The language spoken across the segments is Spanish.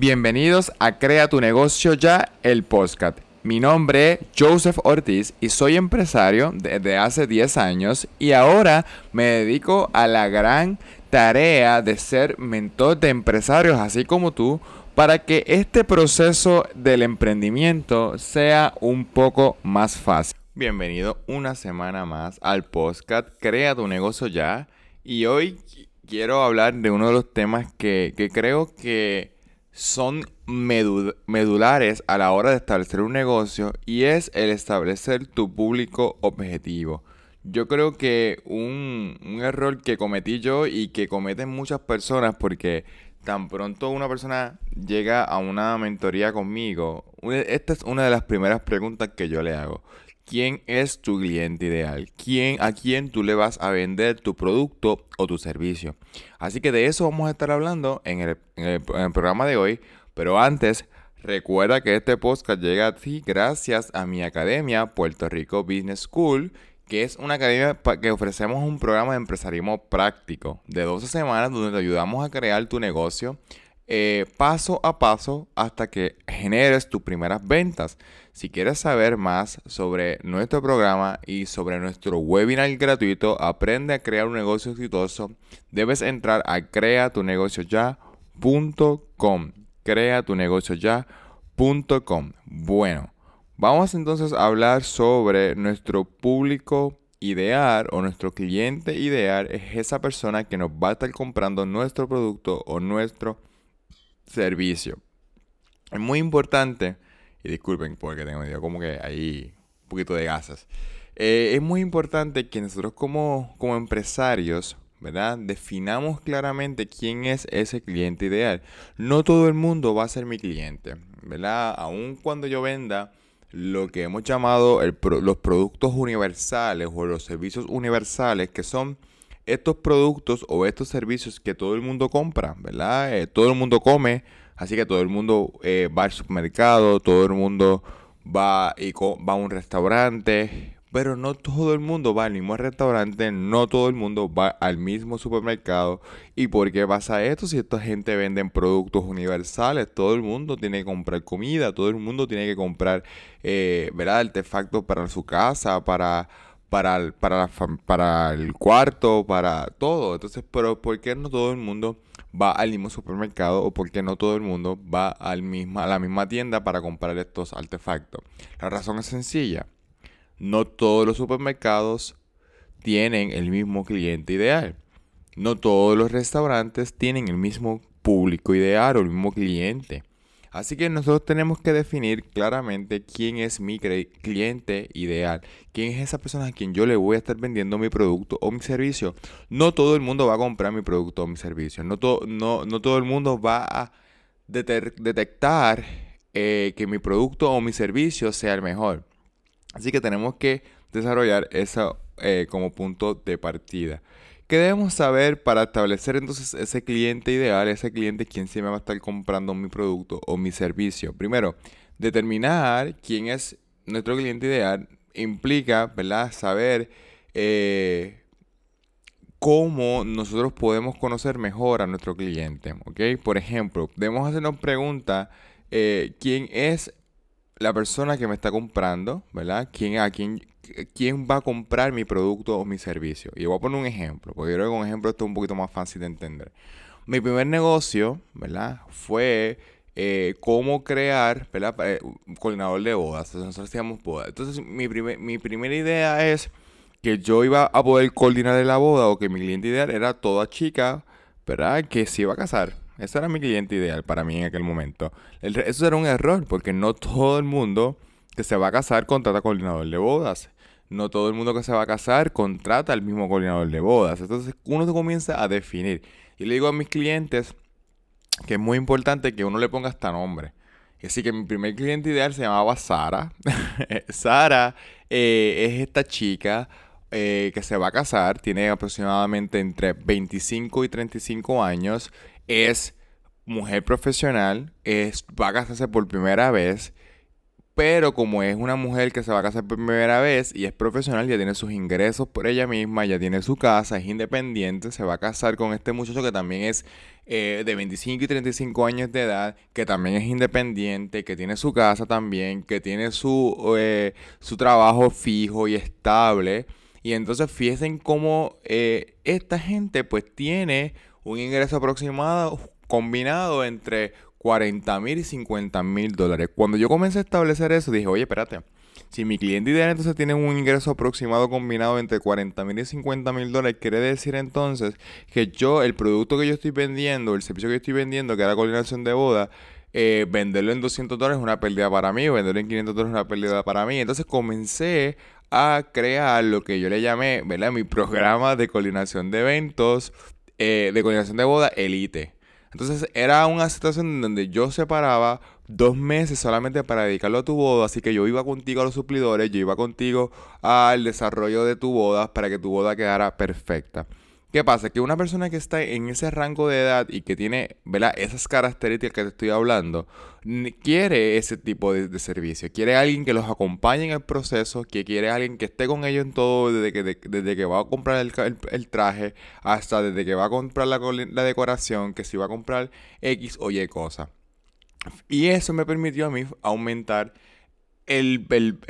Bienvenidos a Crea tu negocio ya, el podcast. Mi nombre es Joseph Ortiz y soy empresario desde hace 10 años y ahora me dedico a la gran tarea de ser mentor de empresarios así como tú para que este proceso del emprendimiento sea un poco más fácil. Bienvenido una semana más al podcast Crea tu negocio ya y hoy quiero hablar de uno de los temas que, que creo que son medulares a la hora de establecer un negocio y es el establecer tu público objetivo. Yo creo que un, un, error que cometí yo y que cometen muchas personas porque tan pronto una persona llega a una mentoría conmigo, esta es una de las primeras preguntas que yo le hago. ¿Quién es tu cliente ideal? ¿Quién, ¿A quién tú le vas a vender tu producto o tu servicio? Así que de eso vamos a estar hablando en el, en el, programa de hoy. Pero antes, recuerda que este podcast llega a ti gracias a mi academia Puerto Rico Business School, que es una academia que ofrecemos un programa de empresarismo práctico de 12 semanas donde te ayudamos a crear tu negocio eh, paso a paso hasta que generes tus primeras ventas. Si quieres saber más sobre nuestro programa y sobre nuestro webinar gratuito, aprende a crear un negocio exitoso, debes entrar a creatunegocioya.com. Creatunegocioya.com. Bueno, vamos entonces a hablar sobre nuestro público ideal o nuestro cliente ideal es esa persona que nos va a estar comprando nuestro producto o nuestro servicio. Es muy importante, y disculpen porque tengo como que ahí un poquito de gasas. Eh, es muy importante que nosotros como, como empresarios, ¿verdad? Definamos claramente quién es ese cliente ideal. No todo el mundo va a ser mi cliente, ¿verdad? Aun cuando yo venda lo que hemos llamado los productos universales o los servicios universales, que son estos productos o estos servicios que todo el mundo compra, ¿verdad? Eh, todo el mundo come, así que todo el mundo eh, va al supermercado, todo el mundo va, y va a un restaurante, pero no todo el mundo va al mismo restaurante, no todo el mundo va al mismo supermercado. ¿Y por qué pasa esto? Si esta gente vende productos universales, todo el mundo tiene que comprar comida, todo el mundo tiene que comprar, eh, ¿verdad? Artefactos para su casa, para para el, para, para el cuarto, para todo. Entonces, pero ¿por qué no todo el mundo va al mismo supermercado o por qué no todo el mundo va al misma, a la misma tienda para comprar estos artefactos? La razón es sencilla. No todos los supermercados tienen el mismo cliente ideal. No todos los restaurantes tienen el mismo público ideal o el mismo cliente. Así que nosotros tenemos que definir claramente quién es mi cliente ideal, quién es esa persona a quien yo le voy a estar vendiendo mi producto o mi servicio. No todo el mundo va a comprar mi producto o mi servicio, no, no, no todo el mundo va a detectar eh, que mi producto o mi servicio sea el mejor. Así que tenemos que desarrollar eso eh, como punto de partida. ¿Qué debemos saber para establecer entonces ese cliente ideal, ese cliente quien se me va a estar comprando mi producto o mi servicio? Primero, determinar quién es nuestro cliente ideal implica, ¿verdad? Saber eh, cómo nosotros podemos conocer mejor a nuestro cliente, ¿ok? Por ejemplo, debemos hacernos pregunta, eh, ¿quién es la persona que me está comprando, ¿verdad? ¿Quién, quién, quién va a comprar mi producto o mi servicio? Y voy a poner un ejemplo, porque yo creo que con un ejemplo esto es un poquito más fácil de entender. Mi primer negocio, ¿verdad? Fue eh, cómo crear, ¿verdad? Eh, un coordinador de bodas. Nosotros hacíamos bodas. Entonces, mi, mi primera idea es que yo iba a poder coordinar la boda o que mi cliente ideal era toda chica, ¿verdad? Que se iba a casar. Ese era mi cliente ideal para mí en aquel momento. eso era un error, porque no todo el mundo que se va a casar contrata coordinador de bodas. No todo el mundo que se va a casar contrata al mismo coordinador de bodas. Entonces uno se comienza a definir. Y le digo a mis clientes que es muy importante que uno le ponga hasta nombre. Así que mi primer cliente ideal se llamaba Sara. Sara eh, es esta chica eh, que se va a casar, tiene aproximadamente entre 25 y 35 años, es mujer profesional, es, va a casarse por primera vez, pero como es una mujer que se va a casar por primera vez y es profesional, ya tiene sus ingresos por ella misma, ya tiene su casa, es independiente, se va a casar con este muchacho que también es eh, de 25 y 35 años de edad, que también es independiente, que tiene su casa también, que tiene su, eh, su trabajo fijo y estable. Y entonces fíjense cómo eh, esta gente pues tiene un ingreso aproximado combinado entre 40 mil y 50 mil dólares. Cuando yo comencé a establecer eso, dije, oye, espérate. Si mi cliente ideal entonces tiene un ingreso aproximado combinado entre 40 mil y 50 mil dólares, quiere decir entonces que yo, el producto que yo estoy vendiendo, el servicio que yo estoy vendiendo, que es la coordinación de boda, eh, venderlo en 200 dólares es una pérdida para mí, venderlo en 500 dólares es una pérdida para mí. Entonces comencé a crear lo que yo le llamé, ¿verdad? Mi programa de coordinación de eventos, eh, de coordinación de boda, Elite. Entonces era una situación donde yo separaba dos meses solamente para dedicarlo a tu boda, así que yo iba contigo a los suplidores, yo iba contigo al desarrollo de tu boda para que tu boda quedara perfecta. ¿Qué pasa? Que una persona que está en ese rango de edad y que tiene, ¿verdad? Esas características que te estoy hablando, quiere ese tipo de, servicio. Quiere alguien que los acompañe en el proceso, que quiere alguien que esté con ellos en todo, desde que, desde que va a comprar el, traje hasta desde que va a comprar la, decoración, que si va a comprar X o Y cosa. Y eso me permitió a mí aumentar el, el,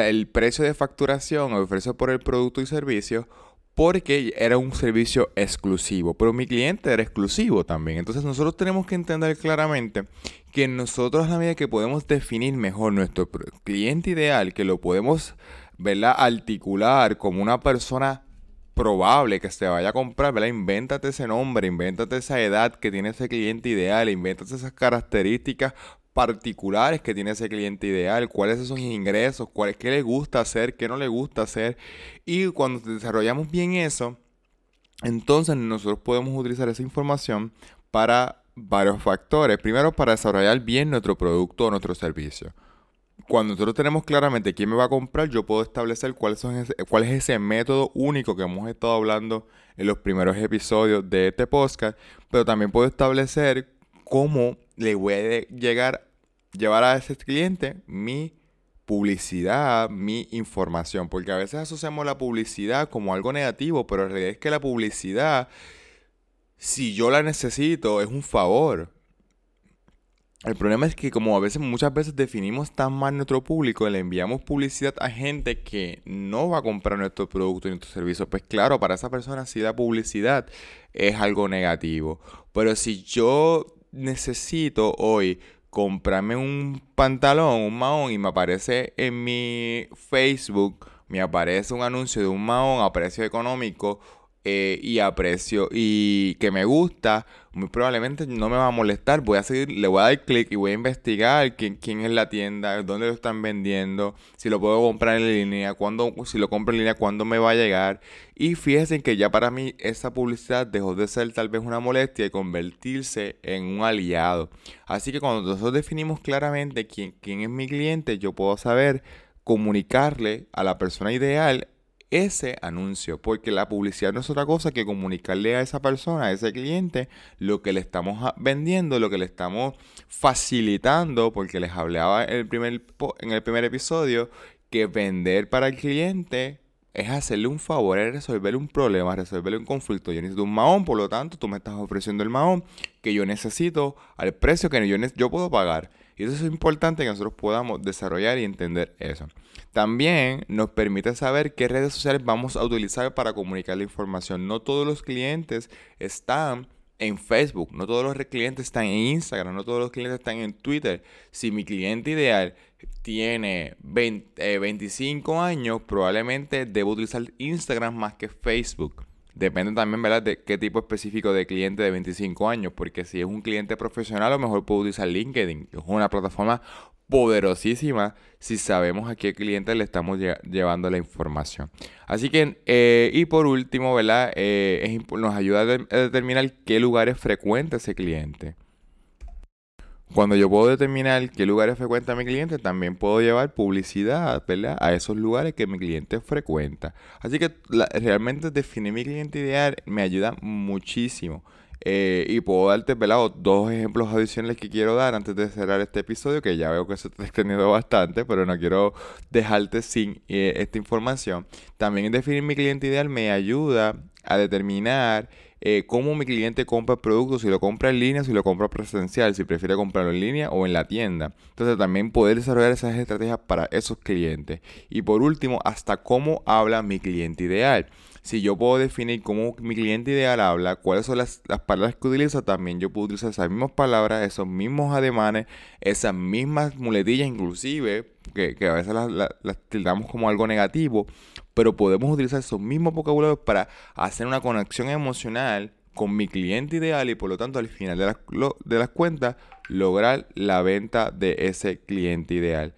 el precio de facturación el precio por el producto y servicio porque era un servicio exclusivo, pero mi cliente era exclusivo también. Entonces nosotros tenemos que entender claramente que nosotros a la medida que podemos definir mejor nuestro cliente ideal, que lo podemos ¿verdad? articular como una persona probable que se vaya a comprar, ¿verdad? Invéntate ese nombre, invéntate esa edad que tiene ese cliente ideal, invéntate esas características particulares que tiene ese cliente ideal, cuáles son sus ingresos, cuál, qué le gusta hacer, qué no le gusta hacer. Y cuando desarrollamos bien eso, entonces nosotros podemos utilizar esa información para varios factores. Primero, para desarrollar bien nuestro producto o nuestro servicio. Cuando nosotros tenemos claramente quién me va a comprar, yo puedo establecer cuál, son cuál es ese método único que hemos estado hablando en los primeros episodios de este podcast, pero también puedo establecer cómo le voy a llegar llevar a ese cliente mi publicidad, mi información, porque a veces asociamos la publicidad como algo negativo, pero en realidad es que la publicidad, si yo la necesito, es un favor. El problema es que como a veces, muchas veces definimos tan mal nuestro público, le enviamos publicidad a gente que no va a comprar nuestro producto y nuestro servicio, pues claro, para esa persona si la publicidad es algo negativo. Pero si yo necesito hoy comprarme un pantalón, un mahón, y me aparece en mi Facebook, me aparece un anuncio de un mahón a precio económico eh, y a precio y que me gusta, muy probablemente no me va a molestar. Voy a seguir, le voy a dar clic y voy a investigar quién, quién es la tienda, dónde lo están vendiendo, si lo puedo comprar en línea, cuándo, si lo compro en línea, cuándo me va a llegar. Y fíjense que ya para mí esa publicidad dejó de ser tal vez una molestia y convertirse en un aliado. Así que cuando nosotros definimos claramente quién, quién es mi cliente, yo puedo saber comunicarle a la persona ideal ese anuncio, porque la publicidad no es otra cosa que comunicarle a esa persona, a ese cliente, lo que le estamos vendiendo, lo que le estamos facilitando, porque les hablaba en el primer, en el primer episodio, que vender para el cliente es hacerle un favor, es resolverle un problema, resolverle un conflicto. Yo necesito un mahón, por lo tanto, tú me estás ofreciendo el mahón que yo necesito al precio que yo, yo puedo pagar. Y eso es importante que nosotros podamos desarrollar y entender eso. También nos permite saber qué redes sociales vamos a utilizar para comunicar la información. No todos los clientes están en Facebook, no todos los clientes están en Instagram, no todos los clientes están en Twitter. Si mi cliente ideal tiene 25 eh, años, probablemente debo utilizar Instagram más que Facebook. Depende también, ¿verdad?, de qué tipo específico de cliente de 25 años, porque si es un cliente profesional, a lo mejor puedo utilizar LinkedIn, es una plataforma poderosísima si sabemos a qué cliente le estamos llevando la información. Así que, eh, y por último, ¿verdad? Eh, nos ayuda a, determinar qué lugares frecuenta ese cliente. Cuando yo puedo determinar qué lugares frecuenta mi cliente, también puedo llevar publicidad ¿verdad? a esos lugares que mi cliente frecuenta. Así que realmente definir mi cliente ideal me ayuda muchísimo Eh, y puedo darte ¿verdad? dos ejemplos adicionales que quiero dar antes de cerrar este episodio, que ya veo que se está extendiendo bastante, pero no quiero dejarte sin eh, esta información. También definir mi cliente ideal me ayuda a determinar eh, cómo mi cliente compra el producto, si lo compra en línea, si lo compra presencial, si prefiere comprarlo en línea o en la tienda. Entonces también poder desarrollar esas estrategias para esos clientes. Y por último, hasta cómo habla mi cliente ideal. Si yo puedo definir cómo mi cliente ideal habla, cuáles son las, palabras que utiliza, también yo puedo utilizar esas mismas palabras, esos mismos ademanes, esas mismas muletillas inclusive, que, a veces las, las tildamos como algo negativo, pero podemos utilizar esos mismos vocabularios para hacer una conexión emocional con mi cliente ideal y por lo tanto al final de las, de las cuentas lograr la venta de ese cliente ideal.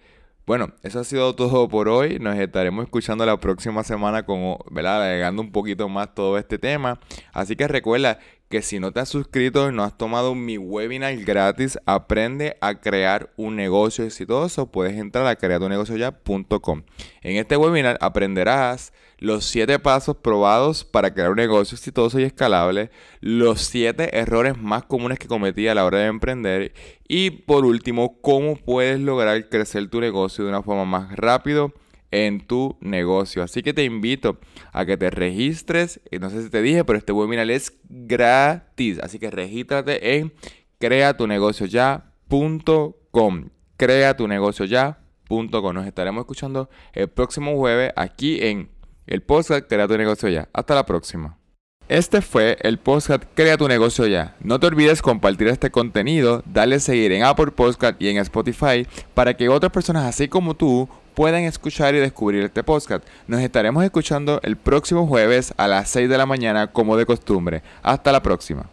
Bueno, eso ha sido todo por hoy. Nos estaremos escuchando la próxima semana como, ¿verdad? Agregando un poquito más todo este tema. Así que recuerda que si no te has suscrito y no has tomado mi webinar gratis, aprende a crear un negocio exitoso, puedes entrar a creatunegocioya.com. En este webinar aprenderás los 7 pasos probados para crear un negocio exitoso y escalable, los 7 errores más comunes que cometí a la hora de emprender y por último, cómo puedes lograr crecer tu negocio de una forma más rápido en tu negocio. Así que te invito a que te registres. No sé si te dije, pero este webinar es gratis. Así que regístrate en creatunegocioya.com. Creatunegocioya.com. Nos estaremos escuchando el próximo jueves aquí en el podcast Crea tu negocio ya. Hasta la próxima. Este fue el podcast Crea tu negocio ya. No te olvides compartir este contenido, darle seguir en Apple Podcast y en Spotify para que otras personas así como tú puedan escuchar y descubrir este podcast. Nos estaremos escuchando el próximo jueves a las 6 de la mañana como de costumbre. Hasta la próxima.